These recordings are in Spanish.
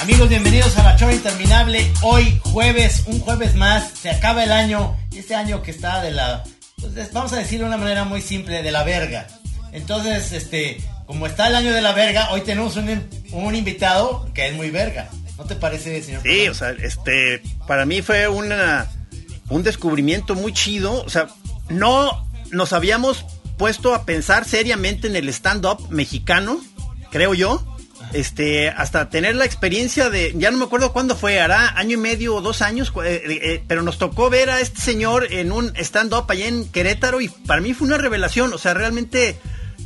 Amigos, bienvenidos a la Chora Interminable. Hoy, jueves, un jueves más, se acaba el año. Este año que está de la. pues, vamos a decirlo de una manera muy simple, de la verga. Entonces, este, como está el año de la verga, hoy tenemos un, un invitado que es muy verga. ¿No te parece, señor? Sí, o sea, este, para mí fue una, un descubrimiento muy chido. O sea, no nos habíamos puesto a pensar seriamente en el stand-up mexicano, creo yo. Este, hasta tener la experiencia de, ya no me acuerdo cuándo fue, hará año y medio o dos años, eh, eh, pero nos tocó ver a este señor en un stand-up allá en Querétaro y para mí fue una revelación, o sea, realmente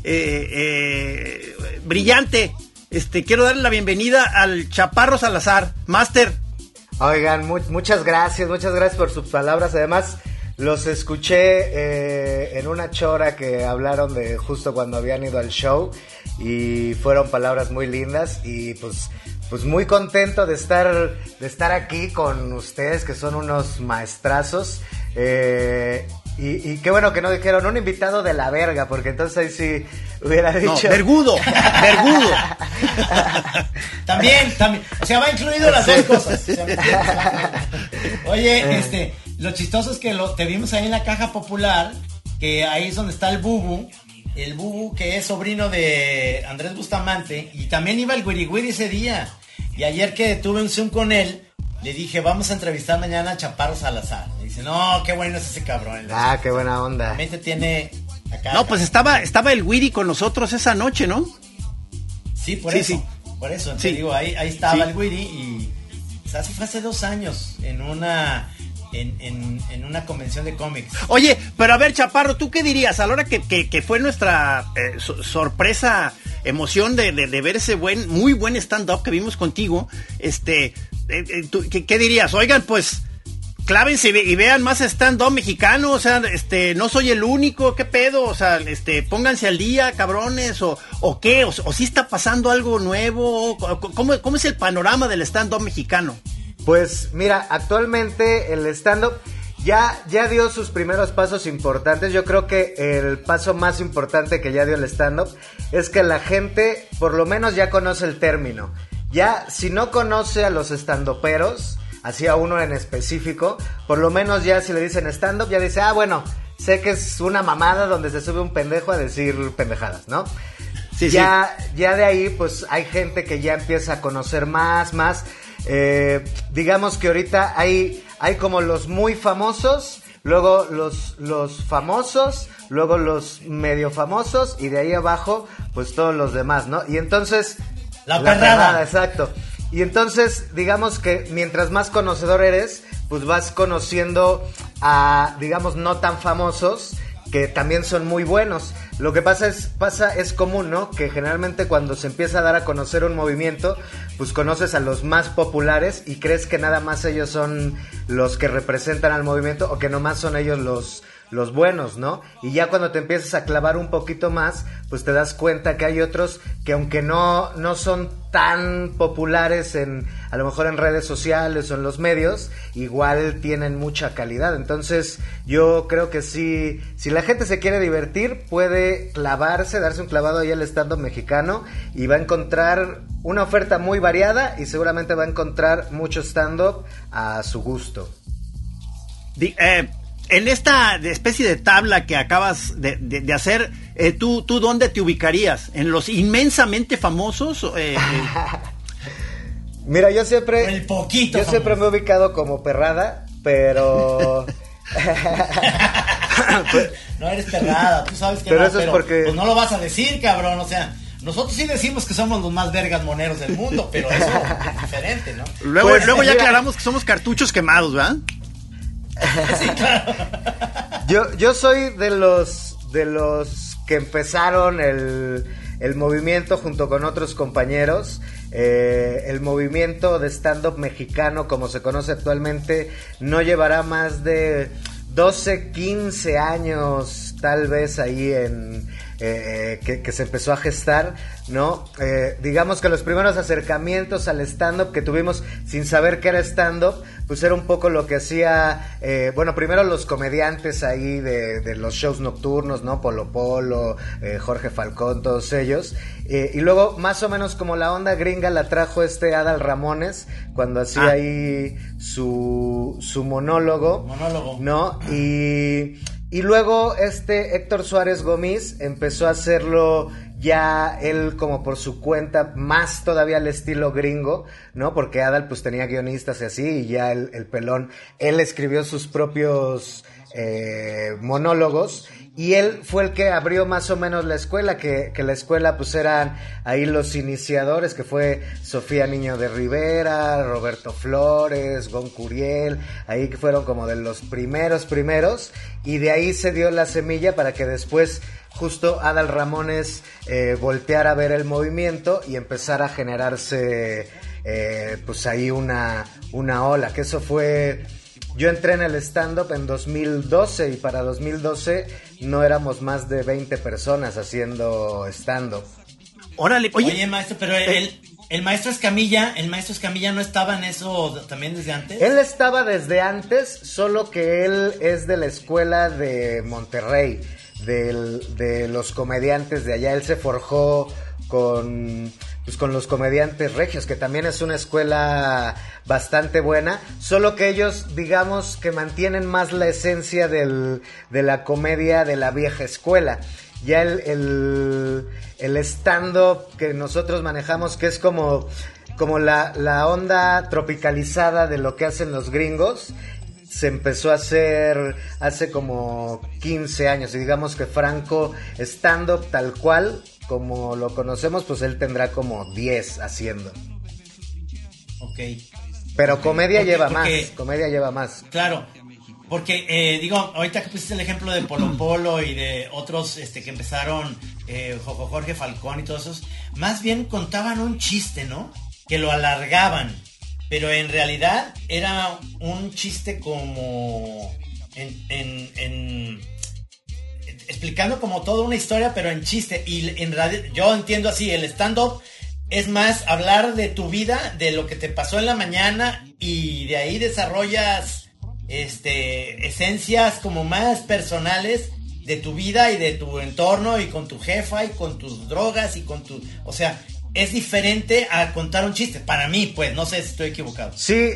eh, eh, brillante. Este, quiero darle la bienvenida al Chaparro Salazar, Master. Oigan, mu- muchas gracias, muchas gracias por sus palabras. Además, los escuché eh, en una chora que hablaron de justo cuando habían ido al show y fueron palabras muy lindas y pues pues muy contento de estar de estar aquí con ustedes que son unos maestrazos eh, y, y qué bueno que no dijeron un invitado de la verga porque entonces ahí sí hubiera No, dicho vergudo, vergudo. También, también. O sea, va incluido las dos cosas. Oye, este, lo chistoso es que lo, te vimos ahí en la caja popular, que ahí es donde está el Bubu. El Bubu, que es sobrino de Andrés Bustamante, y también iba el Wiri Wiri ese día. Y ayer que tuve un Zoom con él, le dije, vamos a entrevistar mañana a Chaparro Salazar. Me dice, no, qué bueno es ese cabrón. ah qué buena onda Realmente tiene acá. No, pues estaba, estaba el Wiri con nosotros esa noche, ¿no? Sí, por Sí, eso. sí. Por eso. Sí. Te digo, ahí, ahí estaba Sí. el Wiri y o sea, fue hace dos años en una en, en, una convención de cómics. Oye, pero a ver, Chaparro, ¿tú qué dirías? A la hora que, que- fue nuestra eh, so- sorpresa, emoción de, de- ver ese buen, muy buen stand-up que vimos contigo, este, eh, eh, ¿qué, dirías? Oigan, pues, clávense y, ve- y vean más stand-up mexicano, o sea, este, no soy el único, ¿qué pedo? O sea, este, pónganse al día, cabrones, o, o qué, o, si está pasando algo nuevo, ¿cómo, cómo es el panorama del stand-up mexicano? Pues mira, actualmente el stand-up ya, ya dio sus primeros pasos importantes. Yo creo que el paso más importante que ya dio el stand-up es que la gente por lo menos ya conoce el término. Ya, si no conoce a los estandoperos, así a uno en específico, por lo menos ya si le dicen stand-up, ya dice, ah, bueno, sé que es una mamada donde se sube un pendejo a decir pendejadas, ¿no? Sí, sí. ya, ya de ahí, pues hay gente que ya empieza a conocer más, más. Eh, digamos que ahorita hay, hay como los muy famosos, luego los, los famosos, luego los medio famosos y de ahí abajo, pues todos los demás, ¿no? Y entonces. La perrada. exacto. Y entonces, digamos que mientras más conocedor eres, pues vas conociendo a, digamos, no tan famosos que también son muy buenos. Lo que pasa es, pasa, es común, ¿no? Que generalmente cuando se empieza a dar a conocer un movimiento, pues conoces a los más populares y crees que nada más ellos son los que representan al movimiento o que nomás son ellos los, los buenos, ¿no? Y ya cuando te empiezas a clavar un poquito más, pues te das cuenta que hay otros que aunque no, no son tan populares en, a lo mejor en redes sociales o en los medios, igual tienen mucha calidad. Entonces, yo creo que sí, si la gente se quiere divertir, puede clavarse, darse un clavado ahí al estando mexicano y va a encontrar una oferta muy variada y seguramente va a encontrar mucho stand-up a su gusto. Di- eh, en esta especie de tabla que acabas de, de- de hacer, eh, ¿tú, ¿tú dónde te ubicarías? ¿En los inmensamente famosos? eh, Mira, yo siempre. El poquito Yo siempre me he ubicado como perrada, pero. No eres perrada, tú sabes que Pero no, eso es pero porque- pues no lo vas a decir, cabrón, o sea, nosotros sí decimos que somos los más vergas moneros del mundo, pero eso es diferente, ¿no? luego Pues, luego ya mira. aclaramos que somos cartuchos quemados, ¿verdad? Yo, yo soy de los. de los que empezaron el, el movimiento junto con otros compañeros. Eh, el movimiento de stand-up mexicano, como se conoce actualmente, no llevará más de 12, 15 años tal vez ahí en eh, eh, que, se empezó a gestar, ¿no? Eh, digamos que los primeros acercamientos al stand-up que tuvimos sin saber qué era stand-up, pues era un poco lo que hacía, bueno, primero los comediantes ahí de, los shows nocturnos, ¿no? Polo Polo, Jorge Falcón, todos ellos. y luego, más o menos como la onda gringa la trajo este Adal Ramones, cuando hacía ah. ahí su, su monólogo. Monólogo. ¿No? Y y luego este Héctor Suárez Gómez empezó a hacerlo ya él como por su cuenta, más todavía al estilo gringo, ¿no? Porque Adal pues tenía guionistas y así, y ya el, el pelón, él escribió sus propios eh, monólogos y él fue el que abrió más o menos la escuela, que, la escuela pues eran ahí los iniciadores, que fue Sofía Niño de Rivera, Roberto Flores, Gon Curiel, ahí que fueron como de los primeros primeros, y de ahí se dio la semilla para que después justo Adal Ramones eh, volteara a ver el movimiento y empezara a generarse eh, pues ahí una, una ola, que eso fue yo entré en el stand-up en 2012 y para 2012 no éramos más de 20 personas haciendo stand-up. Órale, oye, maestro, pero el, el maestro Escamilla, el maestro Escamilla no estaba en eso también desde antes. Él estaba desde antes, solo que él es de la escuela de Monterrey, de los comediantes de allá. Él se forjó con pues con los comediantes regios, que también es una escuela bastante buena, solo que ellos digamos que mantienen más la esencia del, de la comedia de la vieja escuela. Ya el, el, stand-up que nosotros manejamos, que es como, como la, la onda tropicalizada de lo que hacen los gringos, se empezó a hacer hace como 15 años. Y digamos que Franco, stand-up tal cual, como lo conocemos, pues él tendrá como 10 haciendo. Ok. Pero comedia lleva más, comedia lleva más. Claro, porque eh, digo, ahorita que pusiste el ejemplo de Polo Polo y de otros este, que empezaron, eh, Jorge Falcón y todos esos, más bien contaban un chiste, ¿no? Que lo alargaban, pero en realidad era un chiste como en explicando como toda una historia, pero en chiste. Y en radio, yo entiendo así, el stand-up es más hablar de tu vida, de lo que te pasó en la mañana y de ahí desarrollas este esencias como más personales de tu vida y de tu entorno y con tu jefa y con tus drogas y con tu, o sea, es diferente a contar un chiste para mí, pues, no sé si estoy equivocado. Sí,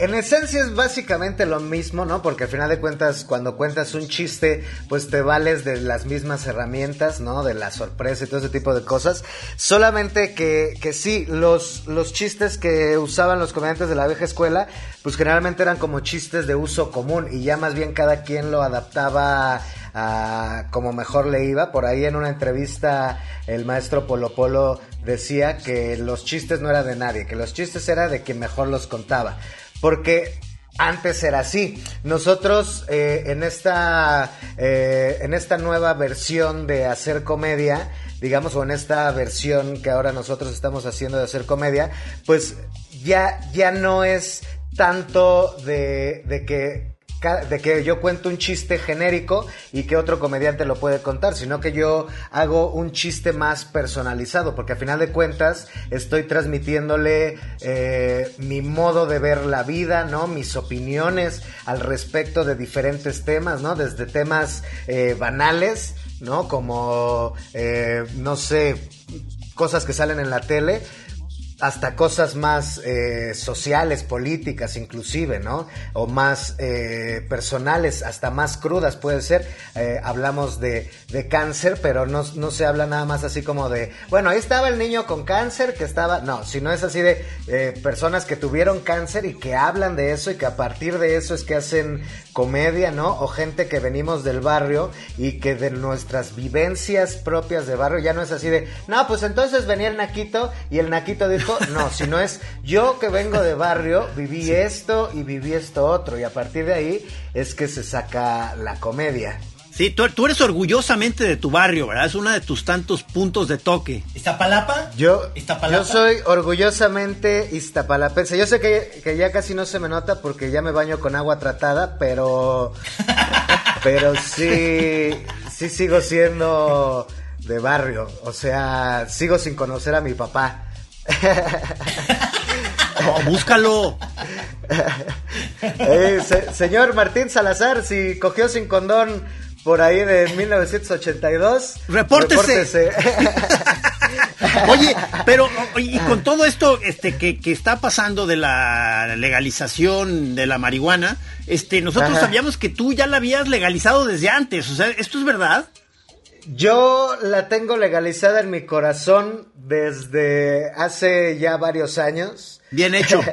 en esencia es básicamente lo mismo, ¿no? Porque al final de cuentas, cuando cuentas un chiste, pues te vales de las mismas herramientas, ¿no? De la sorpresa y todo ese tipo de cosas. Solamente que, que sí, los, los chistes que usaban los comediantes de la vieja escuela, pues generalmente eran como chistes de uso común y ya más bien cada quien lo adaptaba a como mejor le iba. Por ahí en una entrevista el maestro Polo Polo decía que los chistes no eran de nadie, que los chistes eran de quien mejor los contaba. Porque antes era así. Nosotros eh, en esta eh, en esta nueva versión de hacer comedia, digamos, o en esta versión que ahora nosotros estamos haciendo de hacer comedia, pues ya ya no es tanto de, de que de que yo cuento un chiste genérico y que otro comediante lo puede contar, sino que yo hago un chiste más personalizado, porque a final de cuentas estoy transmitiéndole eh, mi modo de ver la vida, ¿no? Mis opiniones al respecto de diferentes temas, ¿no? Desde temas eh, banales, ¿no? Como, eh, no sé, cosas que salen en la tele, hasta cosas más eh, sociales, políticas inclusive, ¿no? O más eh, personales, hasta más crudas puede ser. Eh, hablamos de, de, cáncer, pero no, no, se habla nada más así como de, bueno, ahí estaba el niño con cáncer que estaba, no, sino es así de personas que tuvieron cáncer y que hablan de eso y que a partir de eso es que hacen comedia, ¿no? O gente que venimos del barrio y que de nuestras vivencias propias de barrio ya no es así de, no, pues entonces venía el Naquito y el Naquito dijo, no, sino es yo que vengo de barrio, viví esto y viví esto otro y a partir de ahí es que se saca la comedia. Sí, tú, eres orgullosamente de tu barrio, ¿verdad? Es uno de tus tantos puntos de toque. ¿Iztapalapa? Yo, yo soy orgullosamente iztapalapense. Yo sé que, que, ya casi no se me nota porque ya me baño con agua tratada, pero... pero sí, sí sigo siendo de barrio. O sea, sigo sin conocer a mi papá. búscalo. Eh, señor Martín Salazar, si cogió sin condón por ahí de 1982, repórtese. Oye, pero y con todo esto este que, está pasando de la legalización de la marihuana, este nosotros sabíamos que tú ya la habías legalizado desde antes, o sea, ¿esto es verdad? Yo la tengo legalizada en mi corazón desde hace ya varios años. Bien hecho.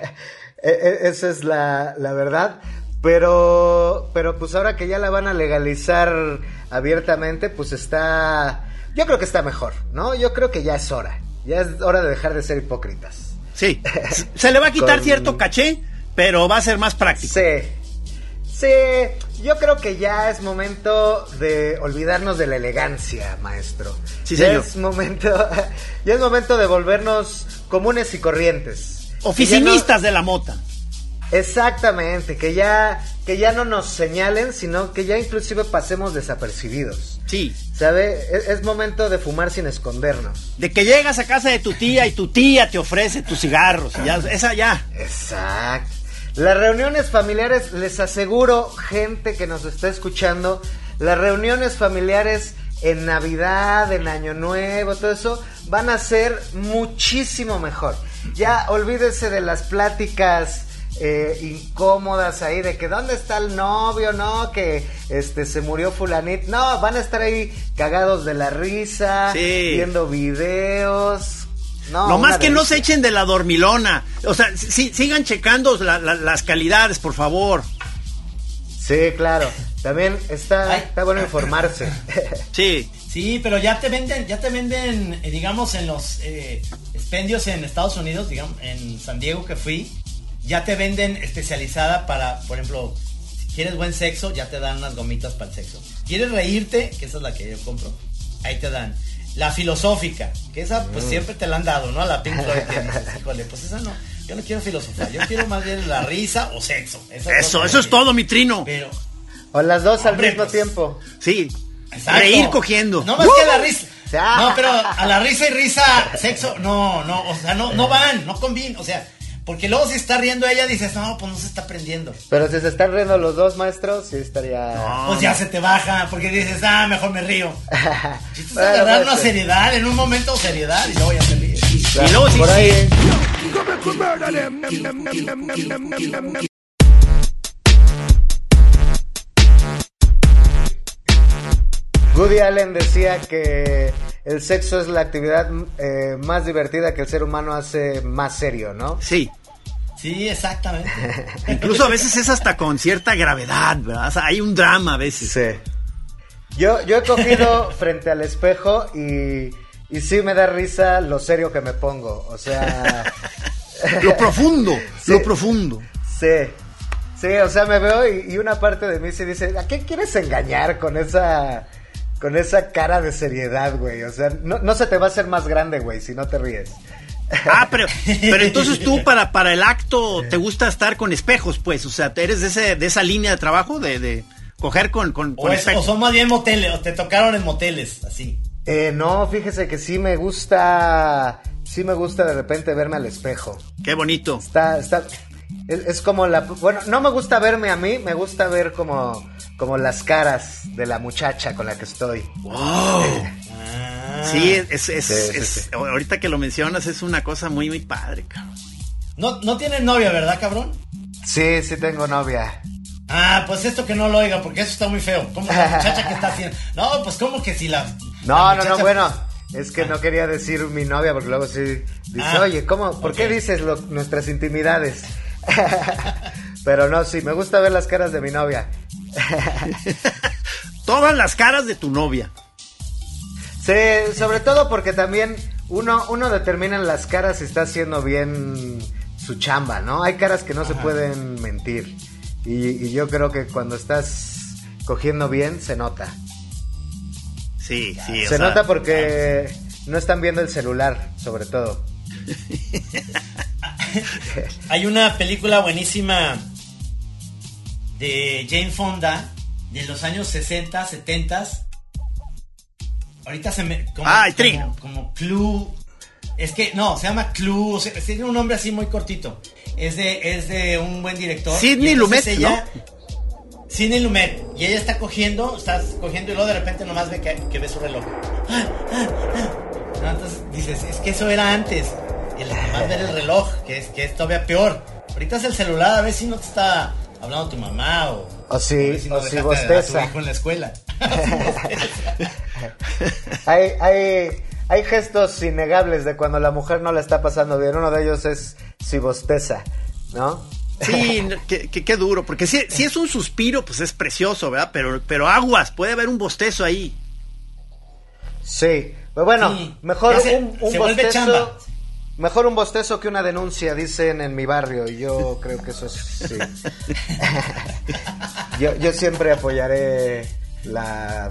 E, e, esa es la, la, verdad. Pero, pero pues ahora que ya la van a legalizar abiertamente, pues está... Yo creo que está mejor, ¿no? Yo creo que ya es hora. Ya es hora de dejar de ser hipócritas. Sí. Se le va a quitar cierto caché, pero va a ser más práctico. Sí. Sí, yo creo que ya es momento de olvidarnos de la elegancia, maestro. Sí, ya es momento, ya es momento de volvernos comunes y corrientes. Oficinistas de la mota. Exactamente, que ya, que ya no nos señalen, sino que ya inclusive pasemos desapercibidos. Sí. ¿Sabe? Es, es, momento de fumar sin escondernos. De que llegas a casa de tu tía y tu tía te ofrece tus cigarros. Y ya, esa ya. Exacto. Las reuniones familiares, les aseguro, gente que nos está escuchando, las reuniones familiares en Navidad, en Año Nuevo, todo eso, van a ser muchísimo mejor. Ya olvídese de las pláticas eh, incómodas ahí de que dónde está el novio, no, que este se murió fulanit, no, van a estar ahí cagados de la risa, viendo videos, no, más que no se echen de la dormilona. O sea, sigan checando las calidades, por favor. Sí, claro. También está, está bueno informarse. Sí. Sí, pero ya te venden, ya te venden, eh, digamos, en los eh, expendios en Estados Unidos, digamos, en San Diego que fui, ya te venden especializada para, por ejemplo, si quieres buen sexo, ya te dan unas gomitas para el sexo. ¿Quieres reírte? Que esa es la que yo compro. Ahí te dan la filosófica, que esa pues mm. siempre te la han dado, ¿no? A la Pink Floyd que dices, híjole, pues esa no, yo no quiero filosofía, yo quiero más bien la risa o sexo. eso, eso es todo, mi trino. Pero, o las dos al mismo pues, tiempo. Sí. Reír cogiendo. No más que la risa. No, pero a la risa y risa, sexo, no, no, o sea, no, no van, no combinan, o sea, porque luego si está riendo ella, dices, no, pues no se está prendiendo. Pero si se están riendo los dos maestros, sí estaría. Pues ya se te baja, porque dices, ah, mejor me río. Chistes agarrar una seriedad, en un momento seriedad, y luego ya te ríes. y luego sí, sí. Woody Allen decía que el sexo es la actividad eh, más divertida que el ser humano hace más serio, ¿no? Sí. Sí, exactamente. Incluso a veces es hasta con cierta gravedad, ¿verdad? O sea, hay un drama a veces. Sí. Yo, yo he cogido frente al espejo y, y sí me da risa lo serio que me pongo. O sea. lo profundo, lo profundo. Sí. Sí, o sea, me veo y, y, una parte de mí se dice, ¿a qué quieres engañar con esa con esa cara de seriedad, güey. O sea, no, se te va a hacer más grande, güey, si no te ríes. Ah, pero, pero entonces tú para, para el acto te gusta estar con espejos, pues. O sea, eres de, ese, de esa línea de trabajo de, de coger con, con, o, o son más bien moteles, o te tocaron en moteles, así. Eh, no, fíjese que sí me gusta, sí me gusta de repente verme al espejo. Qué bonito. Está, está, es, como la, bueno, no me gusta verme a mí, me gusta ver como, como las caras de la muchacha con la que estoy. Wow. sí, es, es, es, ahorita que lo mencionas es una cosa muy, muy padre, cabrón. No, no tienes novia, ¿verdad, cabrón? Sí, sí tengo novia. Ah, pues esto que no lo oiga, porque eso está muy feo. ¿Cómo la muchacha que está haciendo? No, pues como que si la... No, no, no, bueno. Es que no quería decir mi novia porque luego sí dice, ah, oye, ¿cómo? ¿Por qué dices nuestras intimidades? Pero no, sí, me gusta ver las caras de mi novia. Todas las caras de tu novia. Sí, sobre todo porque también uno, uno determina las caras si está haciendo bien su chamba, ¿no? Hay caras que no se pueden mentir. Y, yo creo que cuando estás cogiendo bien, se nota. Sí, sí. Se nota porque no están viendo el celular, sobre todo. Hay una película buenísima de Jane Fonda de los años 60, 70 ahorita se me. Como, Ah, como, como Clue. Es que, no, se llama Clue. o sea, tiene un nombre así muy cortito. Es de, es de un buen director. Sidney Lumet, ella- Sidney Lumet. Y ella está cogiendo, está cogiendo y luego de repente nomás ve que, que ve su reloj. Ah, ah, ah. No, entonces dices, es que eso era antes. Y el nomás ver el reloj, que es, que es todavía peor. Ahorita es el celular, a ver si no te está hablando tu mamá o. O si- a ver no o si dejaste a tu bosteza. hijo en la escuela. Hay, hay, hay gestos innegables de cuando la mujer no la está pasando bien. Uno de ellos es si bosteza, ¿no? Sí, qué, qué- qué duro, porque si, si es un suspiro, pues es precioso, ¿verdad? Pero, pero aguas, puede haber un bostezo ahí. Sí. Pues bueno, Sí. mejor se- un, un se vuelve bostezo. chamba. Mejor un bostezo que una denuncia, dicen en mi barrio. Y yo creo que eso es. Sí. yo, yo siempre apoyaré la.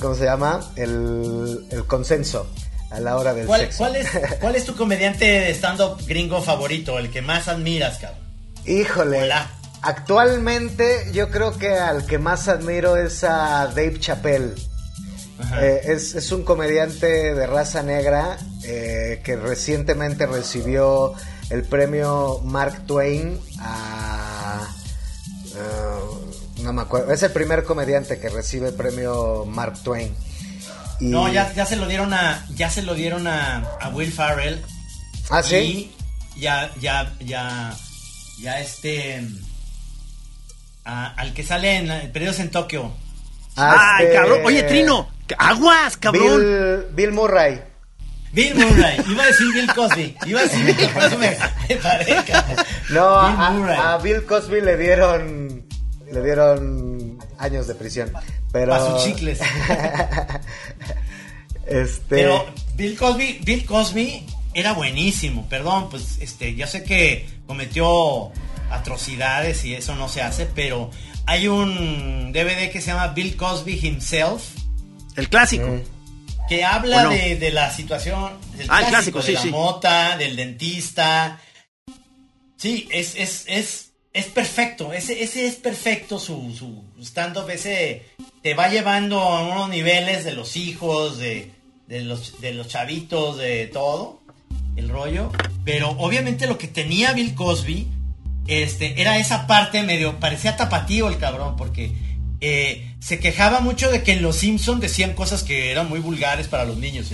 ¿Cómo se llama? El, el consenso a la hora del ¿Cuál, sexo. cuál es, ¿Cuál es tu comediante de stand-up gringo favorito? El que más admiras, cabrón. Híjole. Hola. Actualmente yo creo que al que más admiro es a Dave Chappelle. Eh, es, es un comediante de raza negra eh, que recientemente recibió el premio Mark Twain a... eh, no me acuerdo. Es el primer comediante que recibe el premio Mark Twain. Y- No, ya, ya se lo dieron a. Ya se lo dieron a, a Will Farrell. ¿Ah, sí? Y ya, ya, ya. Ya este. a- al que sale en eh, Periodos en Tokio. Ah, Ay, este- cabrón. Oye, Trino, aguas, cabrón. Bill, Bill Murray. Bill Murray. Iba a decir Bill Cosby. Iba a decir Bill por eso me, me paré, cabrón. No, Bill a, a Bill Cosby le dieron le dieron años de prisión, pero Pa' sus chicles. este Pero Bill Cosby, Bill Cosby era buenísimo, perdón, pues este, yo sé que cometió atrocidades y eso no se hace, pero hay un DVD que se llama Bill Cosby Himself El clásico. Mm. que habla de, de la situación del Ah, el clásico, clásico, de sí, la sí. mota, del dentista. Sí, es, es, es, es perfecto, ese, ese es perfecto su, su stand-up, ese te va llevando a unos niveles de los hijos, de, de los, de los chavitos, de todo, el rollo. Pero obviamente lo que tenía Bill Cosby este, era esa parte medio, parecía tapatío el cabrón, porque eh, se quejaba mucho de que en Los Simpson decían cosas que eran muy vulgares para los niños.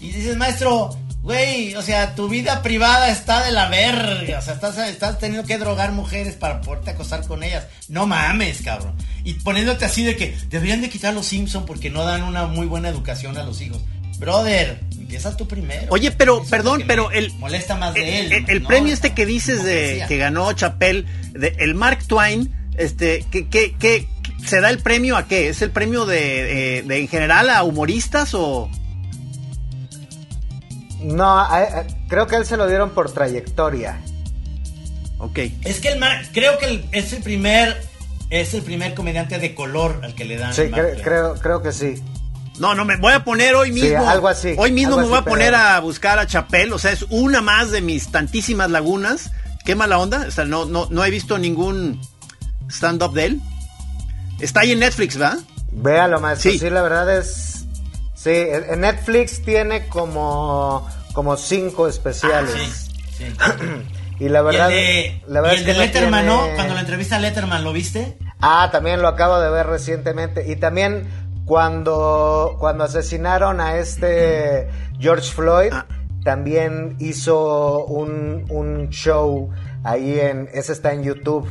Y dices, maestro, güey, o sea, tu vida privada está de la verga, o sea, estás, estás teniendo que drogar mujeres para poderte acostar con ellas. No mames, cabrón. Y poniéndote así de que deberían de quitar Los Simpson porque no dan una muy buena educación a los hijos. Brother, empieza tú primero. Oye, pero, perdón, pero el. Molesta más de él. El, el ¿no? premio este que dices de que ganó Chapel, de, el Mark Twain, este, que, que, que se da el premio a qué? ¿Es el premio de, eh, de en general a humoristas o.? no, a- a- creo que él se lo dieron por trayectoria. Ok. Es que el Mar- creo que el- es el primer es el primer comediante de color al que le dan Sí, el cre- creo creo que sí. No, no, me voy a poner hoy Sí, mismo. algo así, Hoy mismo me voy así, a poner pero- a buscar a Chapel. O sea, es una más de mis tantísimas lagunas. Qué mala onda. O sea, no, no, no he visto ningún stand-up de él. Está ahí en Netflix, ¿verdad? Véalo, maestro. Sí. Sí. la verdad es. Sí, en Netflix tiene como, como cinco especiales. Sí, sí. Y la verdad. y el de, la verdad y el es de que no Letterman, tiene- ¿no? Cuando la entrevista a Letterman, ¿lo viste? Ah, también lo acabo de ver recientemente. Y también cuando, cuando asesinaron a este George Floyd, Ah. también hizo un, un show ahí en. Ese está en YouTube.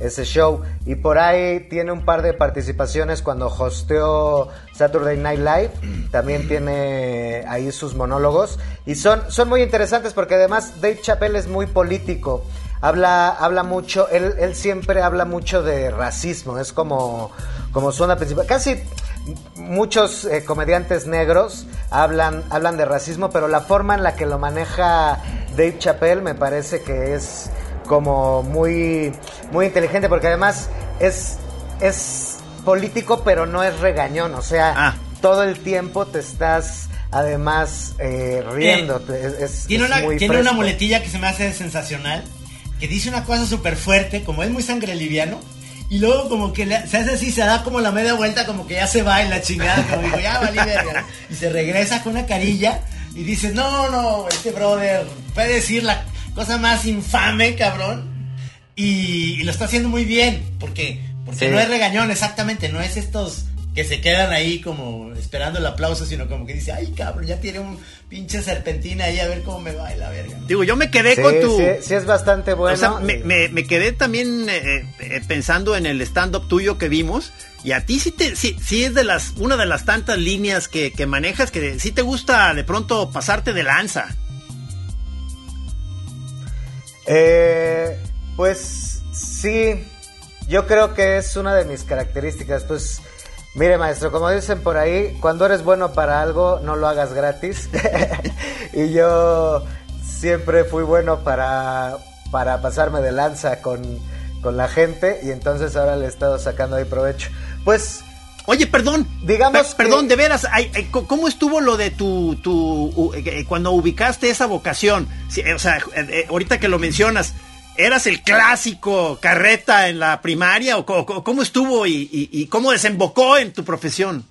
Ese show. Y por ahí tiene un par de participaciones cuando hosteó Saturday Night Live. También tiene ahí sus monólogos. Y son, son muy interesantes porque además Dave Chappelle es muy político. Habla, habla mucho, él, él siempre habla mucho de racismo. Es como, como zona principal. Casi muchos eh, comediantes negros hablan, hablan de racismo, pero la forma en la que lo maneja Dave Chappelle me parece que es como muy, muy inteligente, porque además es, es político, pero no es regañón. O sea, Ah. todo el tiempo te estás además eh, riendo. es, es- Tiene, es una, muy tiene una muletilla que se me hace sensacional, que dice una cosa súper fuerte, como es muy sangre liviano, y luego como que se hace así, se da como la media vuelta, como que ya se va en la chingada, como digo, ya valí verga. Y se regresa con una carilla y dice, no, no, este brother puede decir la cosa más infame, cabrón. Y, lo está haciendo muy bien, porque, porque no es regañón, exactamente, no es estos que se quedan ahí como esperando el aplauso, sino como que dice, ay cabrón, ya tiene un pinche serpentina ahí a ver cómo me va la verga. Digo, yo me quedé con tu... Sí, sí, es bastante bueno. O sea, me, quedé también eh, eh, pensando en el stand-up tuyo que vimos. Y a ti sí, te, sí, sí es de las, una de las tantas líneas que, que manejas que sí te gusta de pronto pasarte de lanza. Eh, pues sí, yo creo que es una de mis características. Pues Mire, maestro, como dicen por ahí, cuando eres bueno para algo, no lo hagas gratis. y yo siempre fui bueno para, para pasarme de lanza con, la gente y entonces ahora le he estado sacando ahí provecho. Pues... Oye, perdón, digamos, perdón, de veras, ¿cómo estuvo lo de tu, tu eh, eh, cuando ubicaste esa vocación? O sea, eh, ahorita que lo mencionas, ¿Eras el clásico carreta en la primaria o cómo, estuvo y, cómo desembocó en tu profesión?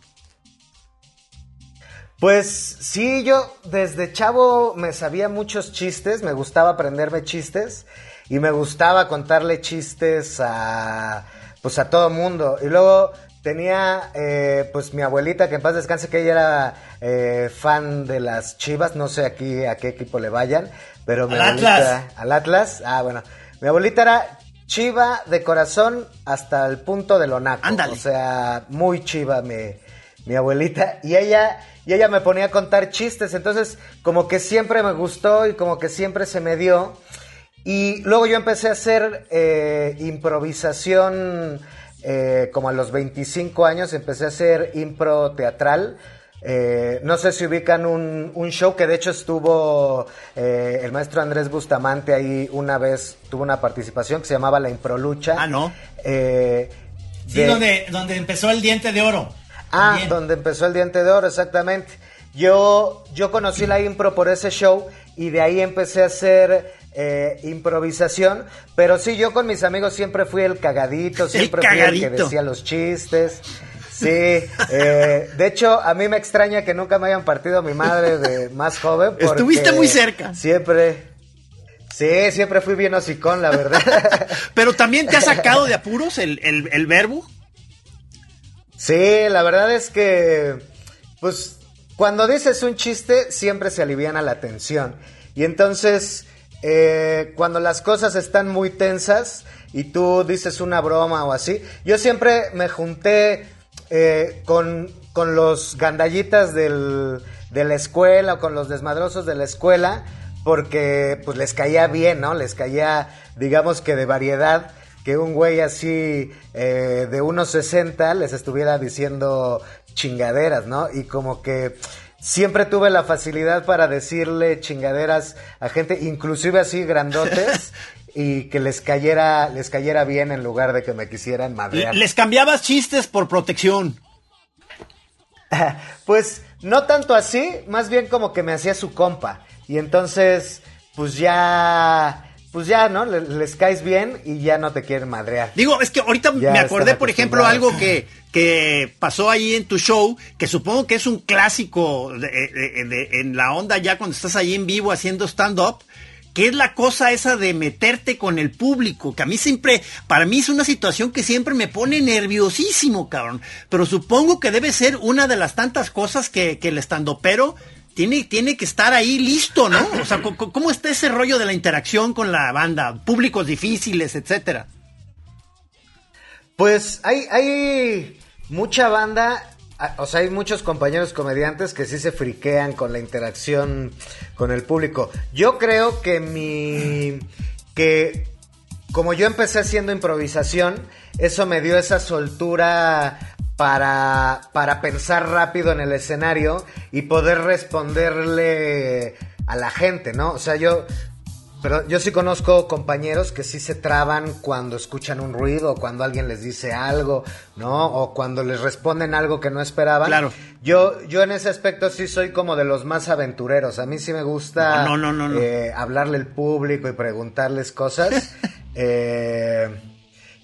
Pues sí, yo desde chavo me sabía muchos chistes, me gustaba aprenderme chistes y me gustaba contarle chistes a pues a todo mundo. Y luego tenía eh, pues mi abuelita que en paz descanse que ella era eh, fan de las Chivas, no sé aquí a qué equipo le vayan, pero mi al Atlas. al Atlas, ah bueno, mi abuelita era chiva de corazón hasta el punto de lo naco. O sea, muy chiva mi, mi abuelita. Y ella, y ella me ponía a contar chistes. Entonces, como que siempre me gustó y como que siempre se me dio. Y luego yo empecé a hacer eh, improvisación eh, como a los 25 años. Empecé a hacer impro teatral. Eh, no sé si ubican un, show que de hecho estuvo eh, el maestro Andrés Bustamante ahí una vez, tuvo una participación que se llamaba La Improlucha. Ah, no. Eh, sí, donde, donde empezó el diente de oro. Ah, donde empezó el diente de oro, exactamente. Yo, yo conocí la impro por ese show y de ahí empecé a hacer improvisación, pero sí, yo con mis amigos siempre fui el cagadito, siempre fui el que decía los chistes. Sí, eh, de hecho, a mí me extraña que nunca me hayan partido mi madre de más joven. Estuviste muy cerca. Siempre. Sí, siempre fui bien hocicón, la verdad. Pero también te ha sacado de apuros el, el, verbo. Sí, la verdad es que, pues, cuando dices un chiste, siempre se aliviana la tensión. Y entonces, eh, cuando las cosas están muy tensas y tú dices una broma o así, yo siempre me junté eh, con, los gandallitas del, de la escuela o con los desmadrosos de la escuela, porque pues les caía bien, ¿no? Les caía, digamos que de variedad, que un güey así eh, de unos 60 les estuviera diciendo chingaderas, ¿no? Y como que siempre tuve la facilidad para decirle chingaderas a gente, inclusive así grandotes, y que les cayera, les cayera bien en lugar de que me quisieran madrear. Les cambiabas chistes por protección. pues no tanto así, más bien como que me hacía su compa. Y entonces, pues ya pues ya, ¿no? Les, caes bien y ya no te quieren madrear. Digo, es que ahorita me acordé, por ejemplo, algo que, que pasó ahí en tu show, que supongo que es un clásico en la onda ya cuando estás ahí en vivo haciendo stand-up, que es la cosa esa de meterte con el público, que a mí siempre, para mí es una situación que siempre me pone nerviosísimo, cabrón. Pero supongo que debe ser una de las tantas cosas que, que el pero tiene, tiene que estar ahí listo, ¿no? O sea, ¿cómo está ese rollo de la interacción con la banda? Públicos difíciles, etcétera. Pues hay, hay mucha banda o sea, hay muchos compañeros comediantes que sí se friquean con la interacción con el público. Yo creo que mi. que como yo empecé haciendo improvisación, eso me dio esa soltura para, para pensar rápido en el escenario y poder responderle a la gente, ¿no? O sea, yo, pero yo sí conozco compañeros que sí se traban cuando escuchan un ruido, o cuando alguien les dice algo, ¿no? O cuando les responden algo que no esperaban. Claro. Yo, yo en ese aspecto sí soy como de los más aventureros. A mí sí me gusta no, no, eh, hablarle al público y preguntarles cosas. eh,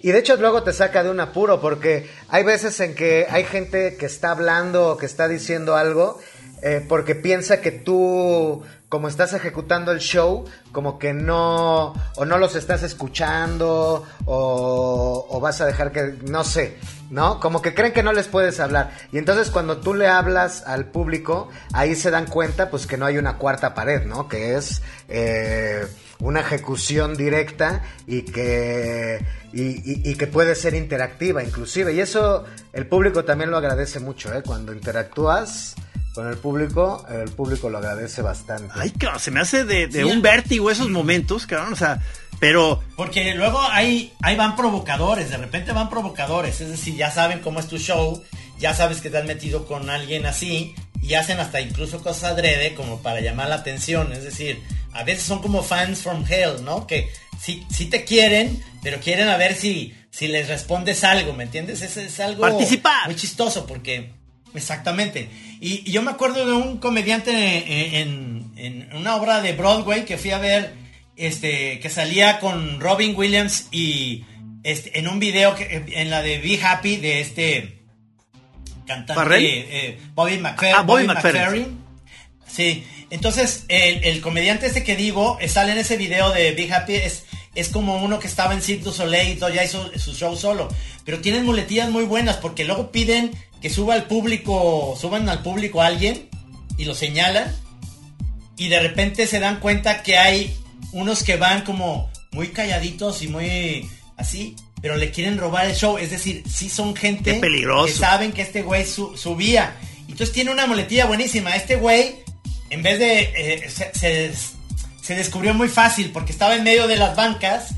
Y de hecho luego te saca de un apuro porque hay veces en que hay gente que está hablando o que está diciendo algo eh, porque piensa que tú, como estás ejecutando el show, como que no, o no los estás escuchando, o, o vas a dejar que, no sé, ¿no? Como que creen que no les puedes hablar. Y entonces cuando tú le hablas al público, ahí se dan cuenta pues que no hay una cuarta pared, ¿no? Que es... Eh, una ejecución directa y que, y, y, que puede ser interactiva inclusive. Y eso el público también lo agradece mucho, ¿eh? Cuando interactúas con el público, el público lo agradece bastante. Ay, claro, se me hace de, un vértigo esos momentos, cabrón, o sea, pero... Porque luego ahí, ahí van provocadores, de repente van provocadores, es decir, ya saben cómo es tu show, ya sabes que te has metido con alguien así, y hacen hasta incluso cosas adrede como para llamar la atención, es decir, a veces son como fans from hell, ¿no? Que sí, sí te quieren, pero quieren a ver si, si les respondes algo, ¿me entiendes? Es, es algo Participar. muy chistoso porque Exactamente. Y, yo me acuerdo de un comediante en, una obra de Broadway que fui a ver, este, que salía con Robin Williams y este, en un video que, en la de Be Happy de este cantante eh, Bobby, McFerrin. Ah, Bobby, McFerrin. Sí. Entonces, el, comediante este que digo, sale en ese video de Be Happy, es, es como uno que estaba en Cirque du Soleil y todo, ya hizo su show solo. Pero tienen muletillas muy buenas porque luego piden que suba al público, suban al público a alguien y lo señalan y de repente se dan cuenta que hay unos que van como muy calladitos y muy así, pero le quieren robar el show, es decir, sí son gente que saben que este güey subía. Entonces tiene una muletilla buenísima, este güey en vez de eh, se, se descubrió muy fácil porque estaba en medio de las bancas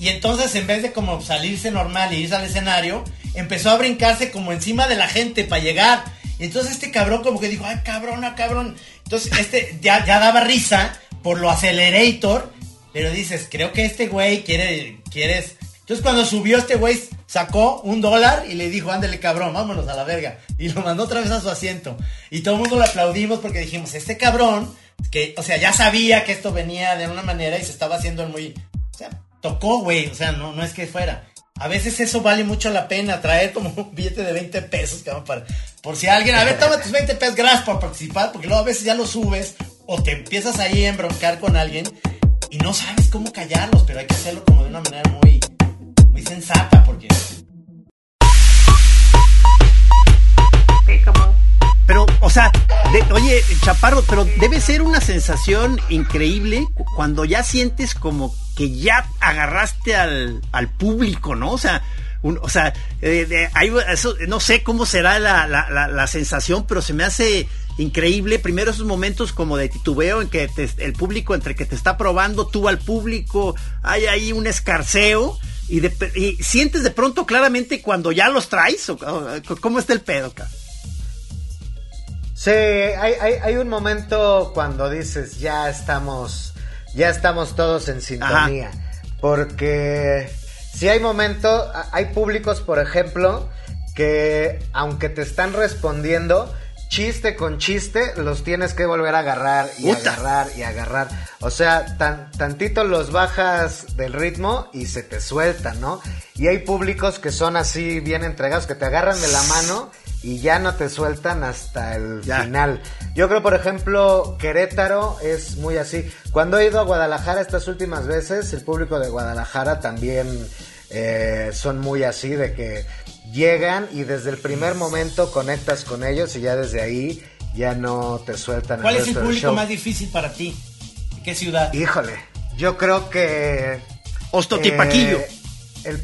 y entonces en vez de como salirse normal y irse al escenario, empezó a brincarse como encima de la gente para llegar. Y entonces este cabrón como que dijo, ay cabrón, ah, cabrón. Entonces este ya, ya daba risa por lo acelerator. Pero dices, creo que este güey quiere, quieres... Entonces cuando subió este güey sacó un dólar y le dijo, ándale cabrón, vámonos a la verga. Y lo mandó otra vez a su asiento. Y todo el mundo lo aplaudimos porque dijimos, este cabrón, que, o sea, ya sabía que esto venía de una manera y se estaba haciendo muy... O sea, tocó, güey. O sea, no, no es que fuera. A veces eso vale mucho la pena, traer como un billete de 20 pesos, cabrón, para, por si alguien, a ver, toma tus 20 pesos, gracias por participar, porque luego a veces ya lo subes o te empiezas ahí a embroncar con alguien y no sabes cómo callarlos, pero hay que hacerlo como de una manera muy, muy sensata, porque... Pero, o sea, oye, Chaparro, pero debe ser una sensación increíble cuando ya sientes como que ya agarraste al, al público, ¿no? O sea, o sea, eh, eso, no sé cómo será la, la, sensación, pero se me hace increíble. Primero esos momentos como de titubeo en que el público, entre que te está probando, tú al público, hay ahí un escarceo. Y, sientes de pronto claramente cuando ya los traes, ¿cómo está el pedo, acá? Sí, hay, hay un momento cuando dices, ya estamos ya estamos todos en sintonía. Porque si hay momentos, hay públicos, por ejemplo, que aunque te están respondiendo, chiste con chiste, los tienes que volver a agarrar y agarrar y agarrar. O sea, tan, tantito los bajas del ritmo y se te sueltan, ¿no? Y hay públicos que son así bien entregados, que te agarran de la mano y ya no te sueltan hasta el final. Yo creo, por ejemplo, Querétaro es muy así. Cuando he ido a Guadalajara estas últimas veces, el público de Guadalajara también eh, son muy así, de que llegan y desde el primer momento conectas con ellos y ya desde ahí ya no te sueltan. ¿Cuál es el público más difícil para ti? ¿Qué ciudad? Híjole, yo creo que... Ostotipaquillo. Eh, el...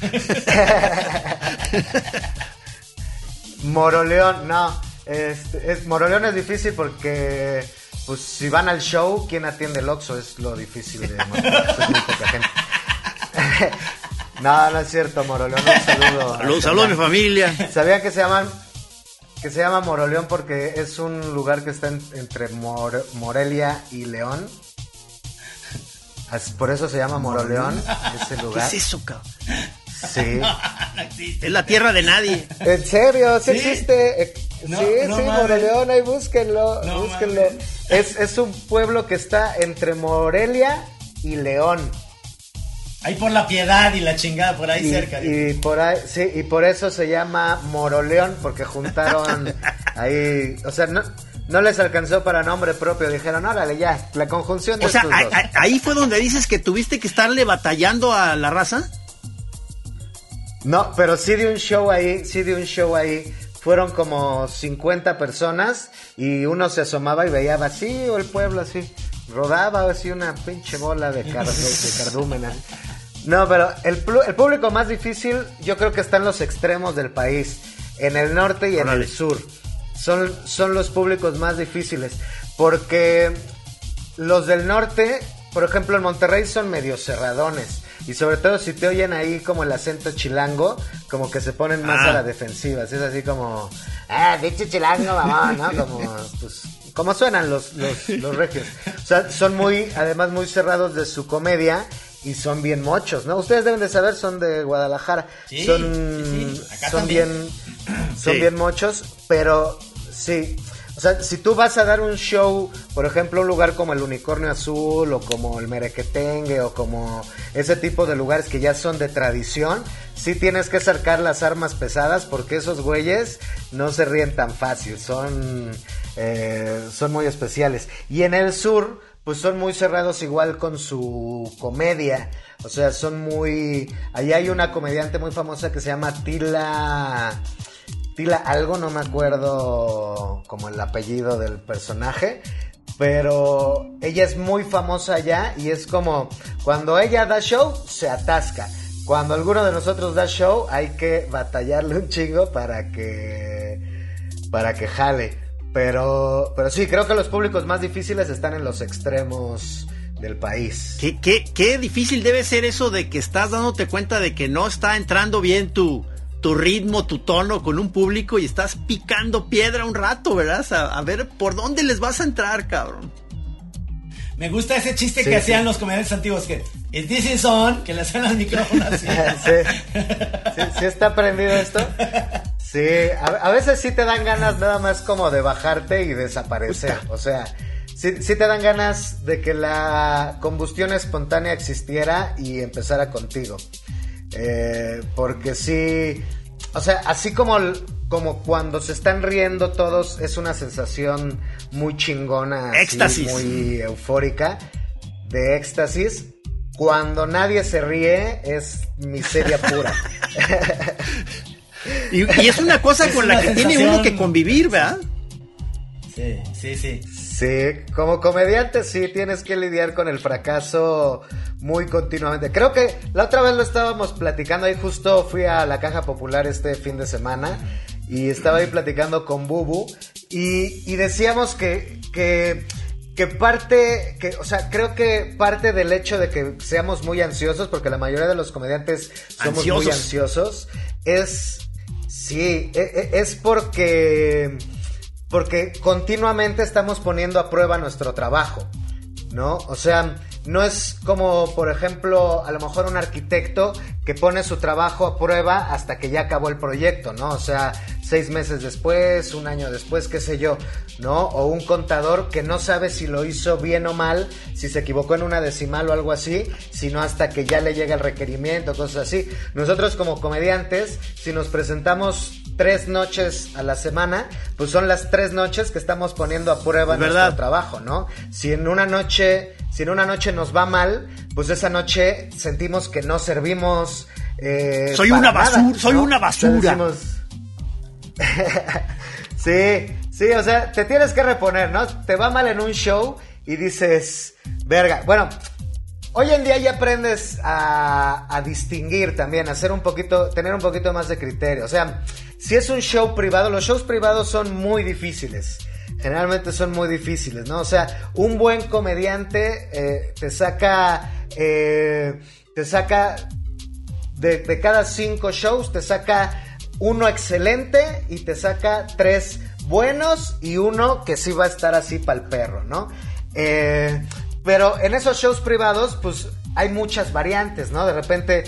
Moroleón, no. Este, es, Moroleón es difícil porque, pues, si van al show, ¿quién atiende el Oxxo? Es lo difícil de Moroleón. no, no es cierto, Moroleón. Un saludo. Saludos, saludos a mi familia. ¿Sabían que se llaman que se llama Moroleón porque es un lugar que está entre Morelia y León. Por eso se llama Moroleón, ese lugar. ¿Qué es eso, cabrón? Sí. Es la tierra de nadie. ¿En serio? ¿Sí, existe? Eh, sí, sí, Morelia, ahí búsquenlo, búsquenlo. Es, es un pueblo que está entre Morelia y León. Ahí por la piedad y la chingada, por ahí cerca. Y por ahí, sí, y por eso se llama Moroleón, porque juntaron ahí, o sea, no, no les alcanzó para nombre propio, dijeron, órale, ya, la conjunción de O sea, estos dos. ahí fue donde dices que tuviste que estarle batallando a la raza. No, pero sí de un show ahí, sí de un show ahí. Fueron como 50 personas y uno se asomaba y veía vacío el pueblo así. Rodaba así una pinche bola de, car- de cardúmena. No, pero el, el público más difícil yo creo que está en los extremos del país. En el norte y en el sur. Son, son los públicos más difíciles. Porque los del norte, por ejemplo, en Monterrey son medio cerradones. Y sobre todo si te oyen ahí como el acento chilango, como que se ponen más Ah. a la defensiva. Es así como, ah, bicho chilango, mamá, ¿no? Como, pues, como suenan los, los, los regios. O sea, son muy, además muy cerrados de su comedia y son bien mochos, ¿no? Ustedes deben de saber, son de Guadalajara. Sí, son sí, sí. Acá son también. bien, son bien mochos, pero sí. Sea, si tú vas a dar un show, por ejemplo, un lugar como el Unicornio Azul o como el Merequetengue o como ese tipo de lugares que ya son de tradición, sí tienes que sacar las armas pesadas porque esos güeyes no se ríen tan fácil, son, eh, son muy especiales. Y en el sur, pues son muy cerrados igual con su comedia. O sea, son muy... Allí hay una comediante muy famosa que se llama Tila... Tila algo, no me acuerdo como el apellido del personaje, pero ella es muy famosa allá y es como cuando ella da show se atasca. Cuando alguno de nosotros da show hay que batallarle un chingo para que para que jale. Pero pero sí, creo que los públicos más difíciles están en los extremos del país. ¿Qué, qué, qué difícil debe ser eso de que estás dándote cuenta de que no está entrando bien tu, tu ritmo, tu tono con un público y estás picando piedra un rato, ¿verdad? A, a ver por dónde les vas a entrar, cabrón. Me gusta ese chiste Sí, que sí. hacían los comediantes antiguos que "Is this is on", que le hacían al micrófono así. sí. ¿Sí, sí está prendido esto? Sí, a, a veces sí te dan ganas nada más como de bajarte y desaparecer. O sea, sí, sí te dan ganas de que la combustión espontánea existiera y empezara contigo. Eh, porque sí, o sea, así como, como cuando se están riendo todos, es una sensación muy chingona, así, Éxtasis. muy eufórica, de éxtasis. Cuando nadie se ríe, es miseria pura. Y, y es una cosa Es con una la que tiene uno que convivir, ¿verdad? Sí, sí, sí. Sí, como comediante sí tienes que lidiar con el fracaso muy continuamente. Creo que la otra vez lo estábamos platicando ahí, justo fui a la caja popular este fin de semana y estaba ahí platicando con Bubu y, y decíamos que, que, que parte, que, o sea, creo que parte del hecho de que seamos muy ansiosos, porque la mayoría de los comediantes somos muy Ansiosos. ansiosos, es, sí, e- e- es porque porque continuamente estamos poniendo a prueba nuestro trabajo, ¿no? O sea, no es como, por ejemplo, a lo mejor un arquitecto que pone su trabajo a prueba hasta que ya acabó el proyecto, ¿no? O sea, seis meses después, un año después, qué sé yo, ¿no? O un contador que no sabe si lo hizo bien o mal, si se equivocó en una decimal o algo así, sino hasta que ya le llega el requerimiento, cosas así. Nosotros como comediantes, si nos presentamos tres noches a la semana, pues son las tres noches que estamos poniendo a prueba Es nuestro verdad. trabajo, ¿no? Si en una noche, si en una noche nos va mal, pues esa noche sentimos que no servimos. eh, Soy para una nada, basura, soy una basura. sí, sí, o sea, te tienes que reponer, ¿no? Te va mal en un show y dices, verga. Bueno, hoy en día ya aprendes a, a distinguir también, a hacer un poquito, tener un poquito más de criterio. O sea, si es un show privado, los shows privados son muy difíciles. Generalmente son muy difíciles, ¿no? O sea, un buen comediante eh, te saca, eh, te saca de, cada cinco shows te saca uno excelente y te saca tres buenos y uno que sí va a estar así para el perro, ¿no? Eh, pero en esos shows privados, pues hay muchas variantes, ¿no? De repente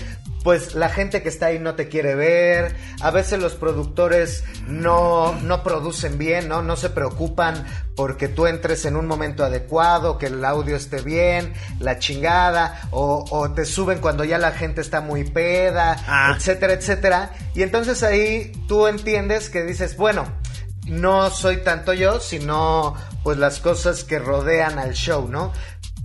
pues la gente que está ahí no te quiere ver, a veces los productores no, no producen bien, ¿no? No se preocupan porque tú entres en un momento adecuado, que el audio esté bien, la chingada, o, te suben cuando ya la gente está muy peda, ah. etcétera, etcétera. Y entonces ahí tú entiendes que dices, bueno, no soy tanto yo, sino pues las cosas que rodean al show, ¿no?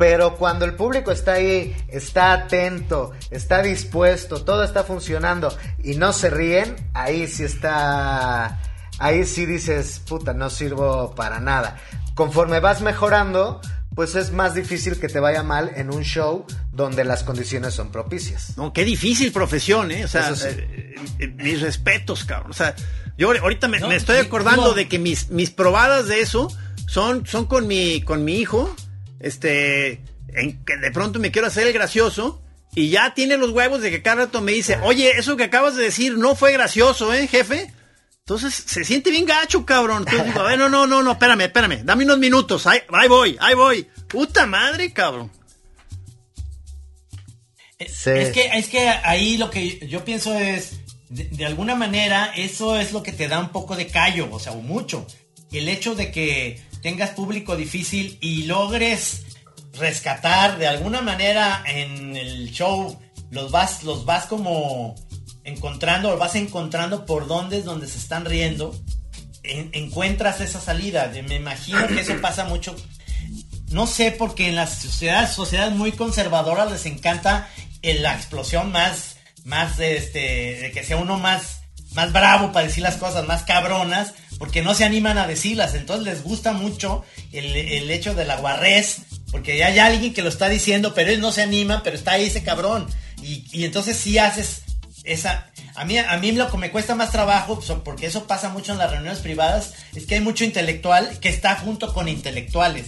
Pero cuando el público está ahí, está atento, está dispuesto, todo está funcionando y no se ríen, ahí sí está, ahí sí dices, puta, no sirvo para nada. Conforme vas mejorando, pues es más difícil que te vaya mal en un show donde las condiciones son propicias. No, qué difícil profesión, ¿eh? O sea, eh, eh, mis respetos, cabrón. O sea, yo ahorita me, estoy acordando de que mis, mis probadas de eso son, son con mi, con mi hijo este, en que de pronto me quiero hacer el gracioso y ya tiene los huevos de que cada rato me dice, oye, eso que acabas de decir no fue gracioso, ¿eh, jefe? Entonces se siente bien gacho, cabrón. Entonces digo, no, no, no, no, espérame, espérame, dame unos minutos, ahí, voy, ahí voy. Puta madre, cabrón. Es, que, es que ahí lo que yo pienso es, de, de, alguna manera, eso es lo que te da un poco de callo, o sea, o mucho. El hecho de que tengas público difícil y logres rescatar de alguna manera en el show, los vas, los vas como encontrando, los vas encontrando por dónde es donde se están riendo, encuentras esa salida. Me imagino que eso pasa mucho. No sé, porque en las sociedades, sociedades muy conservadoras les encanta la explosión más, más este, de que sea uno más, más bravo para decir las cosas, más cabronas, porque no se animan a decirlas. Entonces les gusta mucho el, hecho de la guarrez, porque ya hay alguien que lo está diciendo, pero él no se anima, pero está ahí ese cabrón. Y, entonces sí haces esa... A mí, a mí lo que me cuesta más trabajo, porque eso pasa mucho en las reuniones privadas, es que hay mucho intelectual que está junto con intelectuales.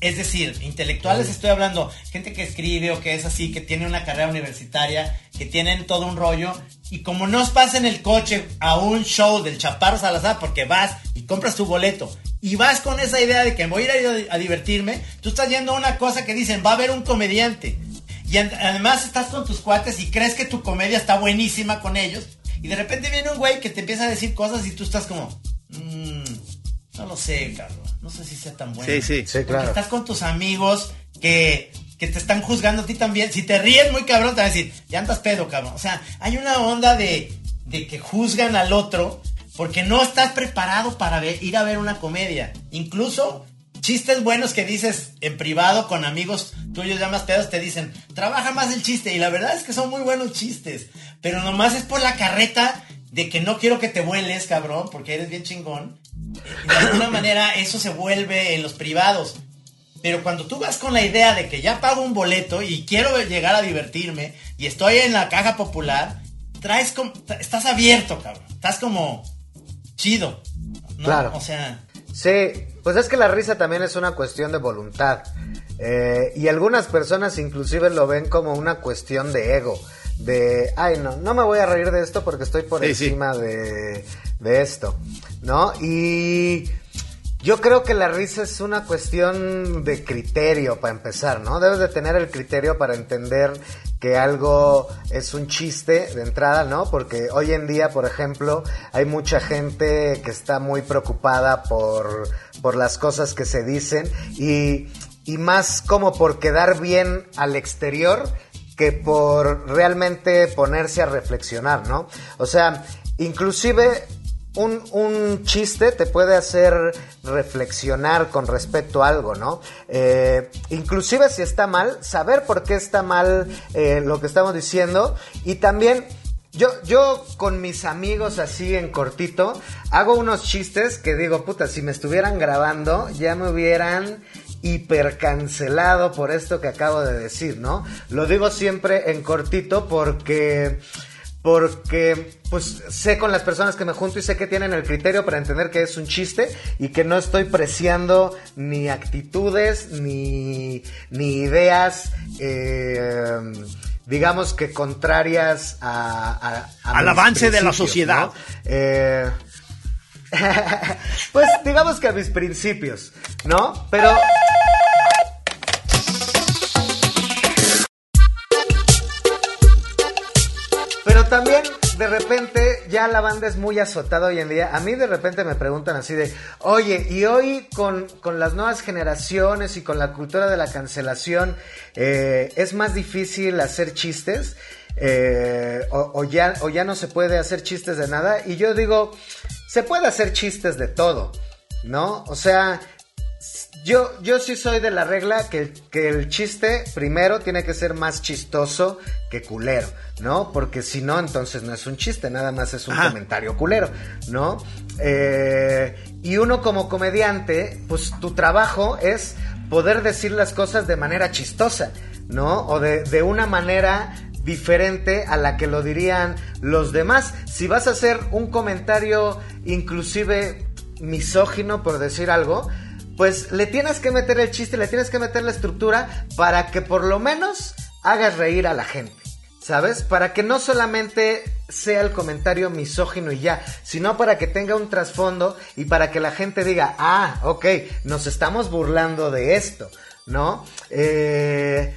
Es decir, intelectuales estoy hablando, gente que escribe o que es así, que tiene una carrera universitaria, que tienen todo un rollo, y como no pasa en el coche a un show del Chaparro Salazar, porque vas y compras tu boleto, y vas con esa idea de que voy a ir a, divertirme, tú estás yendo a una cosa que dicen, va a haber un comediante. Y además estás con tus cuates y crees que tu comedia está buenísima con ellos, y de repente viene un güey que te empieza a decir cosas y tú estás como, mmm, no lo sé, Carlos no sé si sea tan bueno. Sí, sí, sí claro. estás con tus amigos que, te están juzgando a ti también. Si te ríes muy cabrón, te van a decir, ya andas pedo, cabrón. O sea, hay una onda de, de que juzgan al otro porque no estás preparado para ir a ver una comedia. Incluso chistes buenos que dices en privado con amigos tuyos ya más pedos te dicen, trabaja más el chiste. Y la verdad es que son muy buenos chistes. Pero nomás es por la carreta de que no quiero que te vueles, cabrón, porque eres bien chingón de alguna manera eso se vuelve en los privados. Pero cuando tú vas con la idea de que ya pago un boleto y quiero llegar a divertirme y estoy en la caja popular, traes como, estás abierto, cabrón. Estás como chido. Claro. O sea. Sí, pues es que la risa también es una cuestión de voluntad. Eh, y algunas personas inclusive lo ven como una cuestión de ego. De, ay, no, no me voy a reír de esto porque estoy por encima De, de esto. ¿no? Y yo creo que la risa es una cuestión de criterio para empezar, ¿no? Debes de tener el criterio para entender que algo es un chiste de entrada, ¿no? Porque hoy en día, por ejemplo, hay mucha gente que está muy preocupada por, por las cosas que se dicen y, y más como por quedar bien al exterior que por realmente ponerse a reflexionar, ¿no? O sea, inclusive un, chiste te puede hacer reflexionar con respecto a algo, ¿no? Eh, inclusive si está mal, saber por qué está mal eh, lo que estamos diciendo y también... Yo, yo con mis amigos así en cortito hago unos chistes que digo, puta, si me estuvieran grabando ya me hubieran hipercancelado por esto que acabo de decir, ¿no? Lo digo siempre en cortito porque porque pues sé con las personas que me junto y sé que tienen el criterio para entender que es un chiste y que no estoy preciando ni actitudes ni, ni ideas eh, digamos que contrarias a, al avance de la sociedad. Eh, pues digamos que a mis principios, ¿no? Pero también de repente ya la banda es muy azotada hoy en día. A mí de repente me preguntan así de, oye, y hoy con, las nuevas generaciones y con la cultura de la cancelación, eh, ¿es más difícil hacer chistes? Eh, o, ya, o ya no se puede hacer chistes de nada. Y yo digo, se puede hacer chistes de todo, ¿no? O sea, yo, yo sí soy de la regla que, que, el chiste primero tiene que ser más chistoso que culero, ¿no? Porque si no, entonces no es un chiste, nada más es un comentario culero, ¿no? Eh, y uno como comediante, pues tu trabajo es poder decir las cosas de manera chistosa, ¿no? O de, de una manera diferente a la que lo dirían los demás. Si vas a hacer un comentario inclusive misógino, por decir algo, pues le tienes que meter el chiste, le tienes que meter la estructura para que por lo menos hagas reír a la gente. ¿Sabes? Para que no solamente sea el comentario misógino y ya, sino para que tenga un trasfondo y para que la gente diga, ah, ok, nos estamos burlando de esto, ¿no? Eh,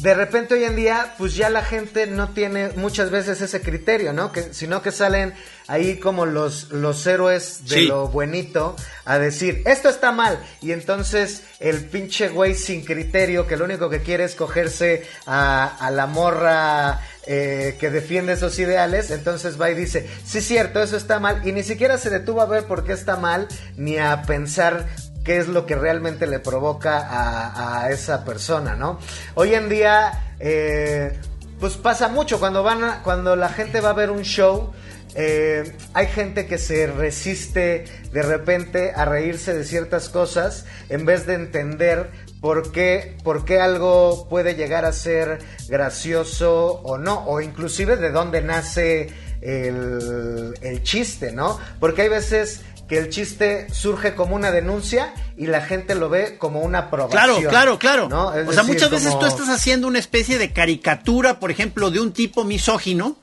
de repente hoy en día, pues ya la gente no tiene muchas veces ese criterio, ¿no? Que, sino que salen ahí como los, los héroes de lo buenito a decir, esto está mal. Y entonces el pinche güey sin criterio, que lo único que quiere es cogerse a, a la morra eh, que defiende esos ideales, entonces va y dice, sí cierto, eso está mal. Y ni siquiera se detuvo a ver por qué está mal, ni a pensar qué es lo que realmente le provoca a, esa persona, ¿no? Hoy en día, eh, pues pasa mucho cuando van cuando la gente va a ver un show. Eh, hay gente que se resiste de repente a reírse de ciertas cosas en vez de entender por qué, por qué algo puede llegar a ser gracioso o no, o inclusive de dónde nace el, el chiste, ¿no? Porque hay veces que el chiste surge como una denuncia y la gente lo ve como una aprobación. Claro, claro, claro. o sea, muchas veces tú estás haciendo una especie de caricatura, por ejemplo, de un tipo misógino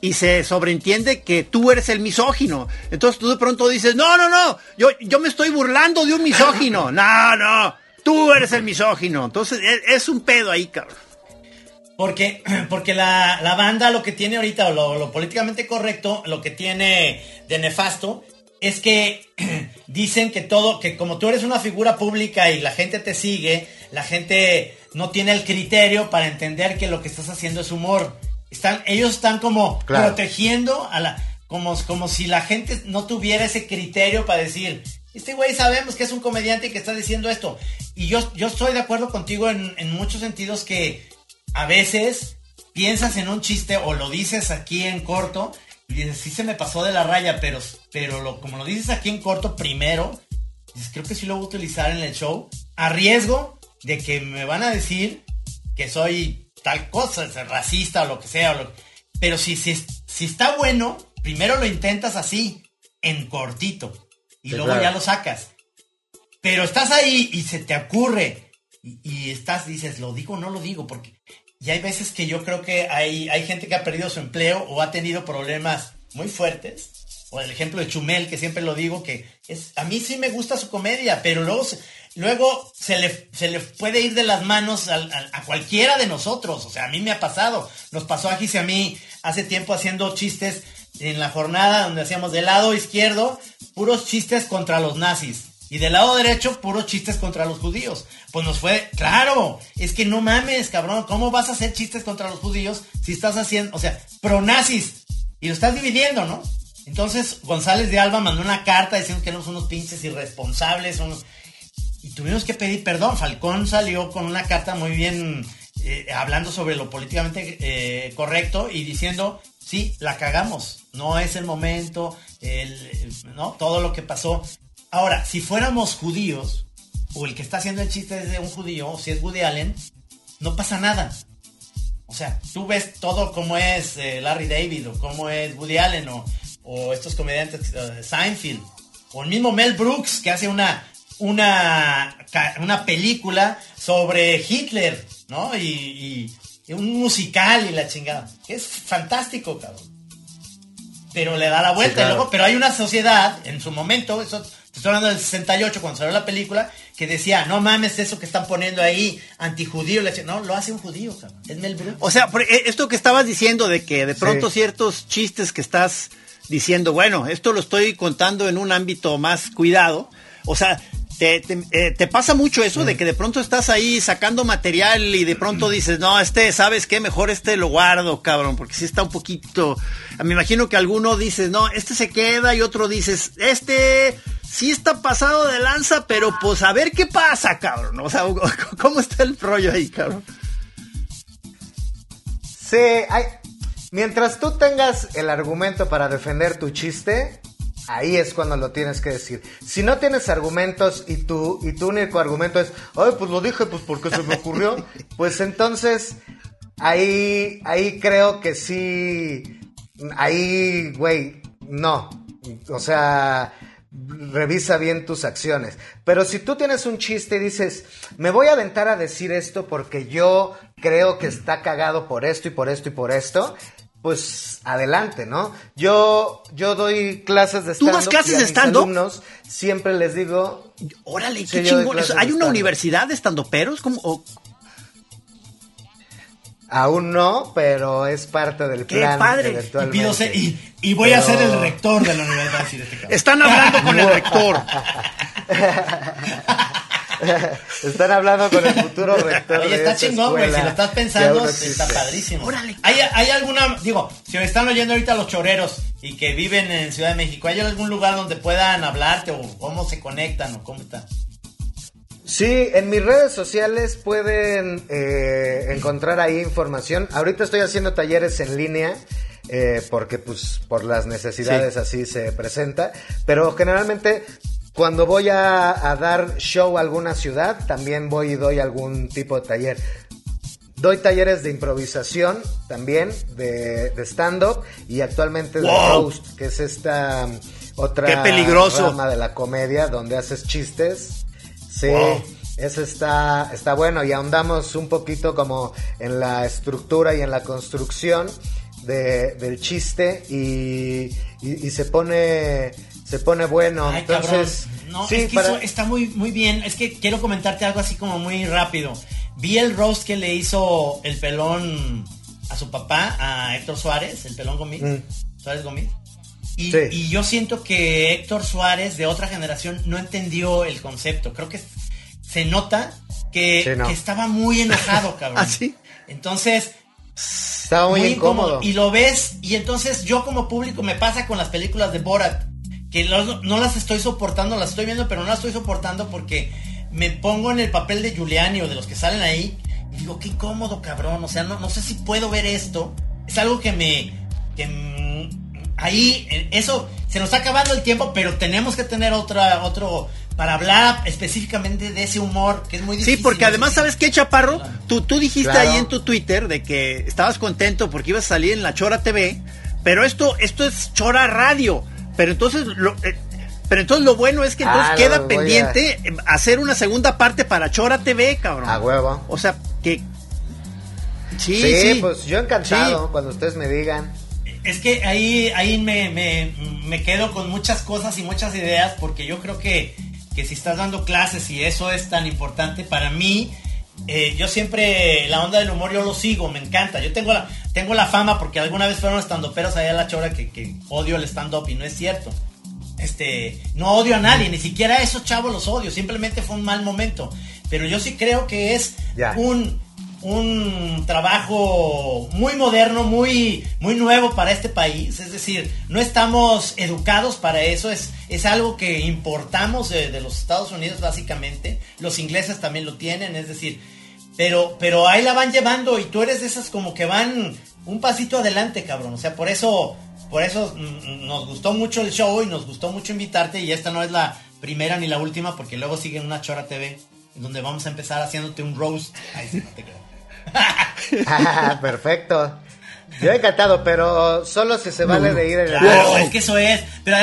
y se sobreentiende que tú eres el misógino. Entonces tú de pronto dices, no, no, no, yo, yo me estoy burlando de un misógino. No, no, tú eres el misógino. Entonces e, es, un pedo ahí, cabrón. Porque, porque la, banda lo que tiene ahorita, lo, lo políticamente correcto, lo que tiene de nefasto, es que dicen que todo, que como tú eres una figura pública y la gente te sigue, la gente no tiene el criterio para entender que lo que estás haciendo es humor. Están, ellos están como protegiendo a la, como, como si la gente no tuviera ese criterio para decir, este güey sabemos que es un comediante que está diciendo esto. Y yo, yo estoy de acuerdo contigo en, en muchos sentidos que a veces piensas en un chiste o lo dices aquí en corto y sí se me pasó de la raya, pero, pero lo, como lo dices aquí en corto primero, creo que sí lo voy a utilizar en el show, a riesgo de que me van a decir que soy tal cosa, racista o lo que sea. pero si, si, si está bueno, primero lo intentas así, en cortito, y luego ya lo sacas. Pero estás ahí y se te ocurre, y, y, estás, dices, lo digo o no lo digo, porque y hay veces que yo creo que hay, hay gente que ha perdido su empleo o ha tenido problemas muy fuertes. O el ejemplo de Chumel, que siempre lo digo, que a mí sí me gusta su comedia, pero luego, luego se, le, se le puede ir de las manos a, cualquiera de nosotros. O sea, a mí me ha pasado. Nos pasó a Gis a mí hace tiempo haciendo chistes en la jornada donde hacíamos del lado izquierdo puros chistes contra los nazis. Y del lado derecho, puros chistes contra los judíos. Pues nos fue, claro, es que no mames, cabrón, ¿cómo vas a hacer chistes contra los judíos si estás haciendo, o sea, pronazis? Y lo estás dividiendo, ¿no? Entonces González de Alba mandó una carta diciendo que éramos unos pinches irresponsables, y tuvimos que pedir perdón. Falcón salió con una carta muy bien eh, hablando sobre lo políticamente eh, correcto y diciendo, sí, la cagamos, no es el momento, ¿no? Todo lo que pasó. Ahora, si fuéramos judíos, o el que está haciendo el chiste es de un judío, o si es Woody Allen, no pasa nada. O sea, tú ves todo como es eh, Larry David, o como es Woody Allen, o, estos comediantes de Seinfeld, o el mismo Mel Brooks, que hace una, una, una película sobre Hitler, ¿no? Y, un musical y la chingada. Es fantástico, cabrón. Pero le da la vuelta y luego, pero hay una sociedad, en su momento, eso estoy hablando del 68 cuando salió la película, que decía, no mames eso que están poniendo ahí, antijudío. Le decía, no, lo hace un judío, cabrón. Es Mel Brooks. O sea, e, esto que estabas diciendo de que de pronto ciertos chistes que estás diciendo, bueno, esto lo estoy contando en un ámbito más cuidado. O sea, te, eh, te, pasa mucho eso de mm. que de pronto estás ahí sacando material y de pronto dices, no, este, ¿sabes qué? Mejor este lo guardo, cabrón, porque si está un poquito... Me imagino que alguno dices, no, este se queda y otro dices, este sí está pasado de lanza, pero pues a ver qué pasa, cabrón. O sea, ¿cómo está el rollo ahí, cabrón? Sí, hay... mientras tú tengas el argumento para defender tu chiste, Ahí es cuando lo tienes que decir. Si no tienes argumentos y tu, y tu único argumento es, ay, pues lo dije, pues porque se me ocurrió, pues entonces ahí, ahí creo que sí, ahí, güey, no. O sea, revisa bien tus acciones. Pero si tú tienes un chiste y dices, me voy a aventar a decir esto porque yo creo que está cagado por esto y por esto y por esto, pues adelante, ¿no? Yo yo doy clases de stand-up. ¿Tú das clases de stand-up? alumnos siempre les digo... Órale, qué chingón. ¿Hay una universidad de stand-uperos? ¿Cómo, Aún no, pero es parte del Qué plan. Padre. Y, y, voy a ser el rector de la universidad. Están hablando con el rector. Están hablando con el futuro rector. Oye, está chingón, güey. Si lo estás pensando, está padrísimo. Órale. ¿Hay, ¿Hay alguna, digo, si me están oyendo ahorita los choreros y que viven en Ciudad de México, ¿hay algún lugar donde puedan hablarte o cómo se conectan o cómo está? Sí, en mis redes sociales pueden eh, encontrar ahí información. Ahorita estoy haciendo talleres en línea. Eh, porque pues por las necesidades así se presenta, pero generalmente cuando voy a, dar show a alguna ciudad, también voy y doy algún tipo de taller. Doy talleres de improvisación también, de, stand-up y actualmente de roast, que es esta um, otra Qué peligroso. rama de la comedia donde haces chistes. Sí, eso está, está bueno y ahondamos un poquito como en la estructura y en la construcción del chiste y, y se pone se pone bueno. Entonces, no, es que eso está muy, muy bien. Es que quiero comentarte algo así como muy rápido. Vi el roast que le hizo el pelón a su papá, a Héctor Suárez, el pelón Gómez. Mm. Suárez Gómez. Y, y, yo siento que Héctor Suárez de otra generación no entendió el concepto. Creo que se nota que, estaba muy enojado, cabrón. ¿Ah, Entonces, estaba muy, incómodo. Y lo ves, y entonces yo como público me pasa con las películas de Borat que no, las estoy soportando, las estoy viendo, pero no las estoy soportando porque me pongo en el papel de Giuliani o de los que salen ahí y digo, qué cómodo, cabrón. O sea, no, no sé si puedo ver esto. Es algo que me. Que, ahí, eh, eso, se nos está acabando el tiempo, pero tenemos que tener otra, otro. Para hablar específicamente de ese humor, que es muy difícil. Sí, porque además, ¿sabes qué, Chaparro? Tú, tú dijiste ahí en tu Twitter de que estabas contento porque ibas a salir en la Chora TV, pero esto, esto es Chora Radio. Pero entonces lo, eh, pero entonces lo bueno es que entonces ah, queda pendiente hacer una segunda parte para Chora TV, cabrón. A huevo. O sea, que Sí, sí, pues yo encantado cuando ustedes me digan. Es que ahí, ahí me, me, me, quedo con muchas cosas y muchas ideas porque yo creo que, que si estás dando clases y eso es tan importante para mí, eh, yo siempre, la onda del humor yo lo sigo, me encanta. Yo tengo la, tengo la fama porque alguna vez fueron estandoperos allá en la chora que, que odio el stand-up y no es cierto. Este, no odio a nadie, ni siquiera a esos chavos los odio, simplemente fue un mal momento. Pero yo sí creo que es un un trabajo muy moderno, muy, muy nuevo para este país. Es decir, no estamos educados para eso. Es, es algo que importamos de, los Estados Unidos básicamente. Los ingleses también lo tienen. Es decir, pero, pero ahí la van llevando y tú eres de esas como que van un pasito adelante, cabrón. O sea, por eso, por eso nos gustó mucho el show y nos gustó mucho invitarte. Y esta no es la primera ni la última porque luego sigue una Chora TV donde vamos a empezar haciéndote un roast. Ahí sí, te creo. Perfecto. Yo he encantado, pero solo si se vale de ir en el Claro, es que eso es. Pero,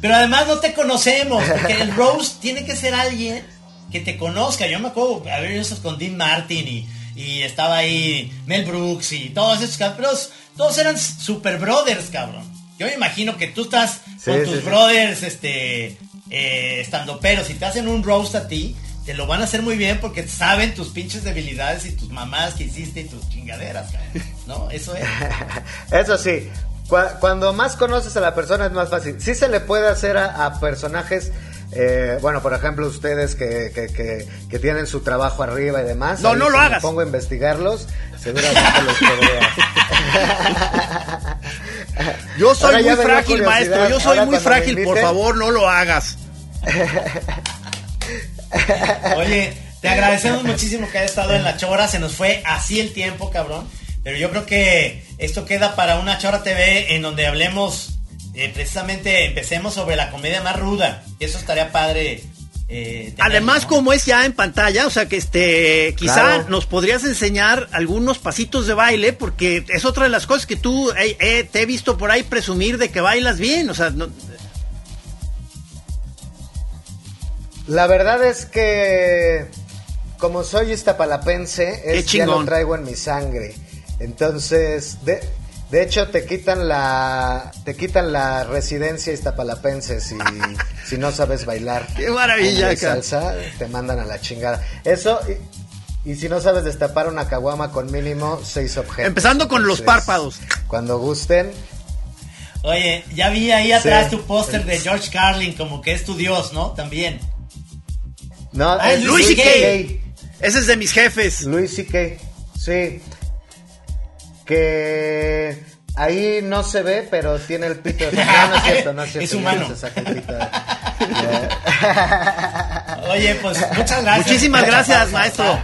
pero además no te conocemos, porque el roast tiene que ser alguien que te conozca. Yo me acuerdo haber visto con Dean Martin y, y estaba ahí Mel Brooks y todos esos cabros. Todos eran super brothers, cabrón. Yo me imagino que tú estás con tus brothers, este, eh, estando pero si te hacen un roast a ti, te lo van a hacer muy bien porque saben tus pinches debilidades y tus mamás que hiciste y tus chingaderas, cabrón. ¿no? Eso es. Eso sí, cua- cuando más conoces a la persona es más fácil. Sí se le puede hacer a, a personajes, eh, bueno, por ejemplo, ustedes que, que, que, que tienen su trabajo arriba y demás. No, no si lo me hagas. pongo a investigarlos, seguramente los podría. Yo soy Ahora muy frágil, maestro. Yo soy Ahora muy frágil. Por favor, no lo hagas. Oye, te agradecemos muchísimo que hayas estado en la chora. Se nos fue así el tiempo, cabrón. Pero yo creo que esto queda para una chora TV en donde hablemos, eh, precisamente empecemos sobre la comedia más ruda. Y eso estaría padre. eh, Además, ¿no? como es ya en pantalla, o sea que este, quizá Claro. nos podrías enseñar algunos pasitos de baile, porque es otra de las cosas que tú eh, eh, te he visto por ahí presumir de que bailas bien, o sea, no- La verdad es que como soy iztapalapense, es, ya lo traigo en mi sangre. Entonces, de, de hecho te quitan la te quitan la residencia iztapalapense si, si no sabes bailar. Qué maravilla, salsa, te mandan a la chingada. Eso y, y si no sabes destapar una caguama con mínimo seis objetos. Empezando con los párpados. Cuando gusten, Oye, ya vi ahí atrás Sí. tu póster de George Carlin, como que es tu dios, ¿no? También. No, Ah, es Luis C.K. Ese es de mis jefes. Luis C.K. Sí. Que ahí no se ve, pero tiene el pito. de- No, no es cierto, no es cierto. Es humano. no se saca el pito de- Oye, pues muchas gracias. Muchísimas gracias, maestro.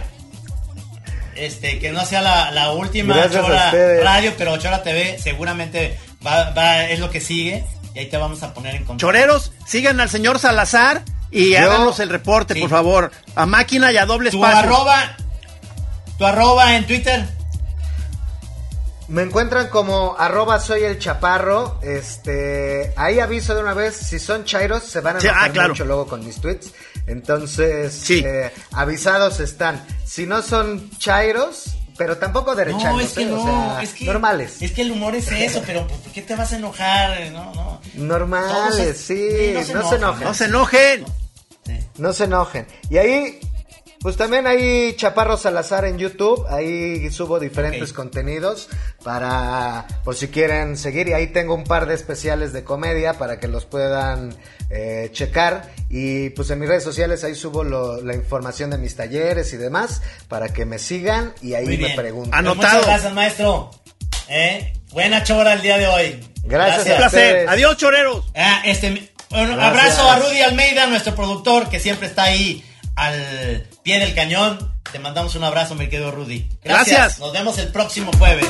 Este, que no sea la, la última Gracias Chora. Radio, pero Chora TV seguramente va, va, es lo que sigue. Y ahí te vamos a poner en contacto. Choreros, sigan al señor Salazar y Yo- háganos el reporte, Sí. por favor. A máquina y a doble Tu espacio. arroba, tu arroba en Twitter. Me encuentran como arroba soy el chaparro. Este, ahí aviso de una vez, si son chairos, se van a Sí, ah, enojar claro. mucho luego con mis tweets. Entonces, Sí. eh, avisados están. Si no son chairos, pero tampoco derechairos, No, es que ¿eh? no, o sea, es que normales. Es que el humor es eso, pero ¿por qué te vas a enojar? No, no. Normales, sí, no se enojen. No se enojen. Sí. No se enojen. Y ahí, pues también hay Chaparro Salazar en YouTube. Ahí subo diferentes contenidos para, por si quieren seguir. Y ahí tengo un par de especiales de comedia para que los puedan eh, checar. Y pues en mis redes sociales ahí subo lo- la información de mis talleres y demás para que me sigan y ahí me pregunten. Pues Anotado. muchas gracias, maestro. ¿Eh? Buena chora el día de hoy. Gracias Un a placer. Adiós, choreros. Ah, este, un Gracias. abrazo a Rudy Almeida, nuestro productor, que siempre está ahí al pie del cañón. Te mandamos un abrazo, mi querido Rudy. Gracias. Nos vemos el próximo jueves.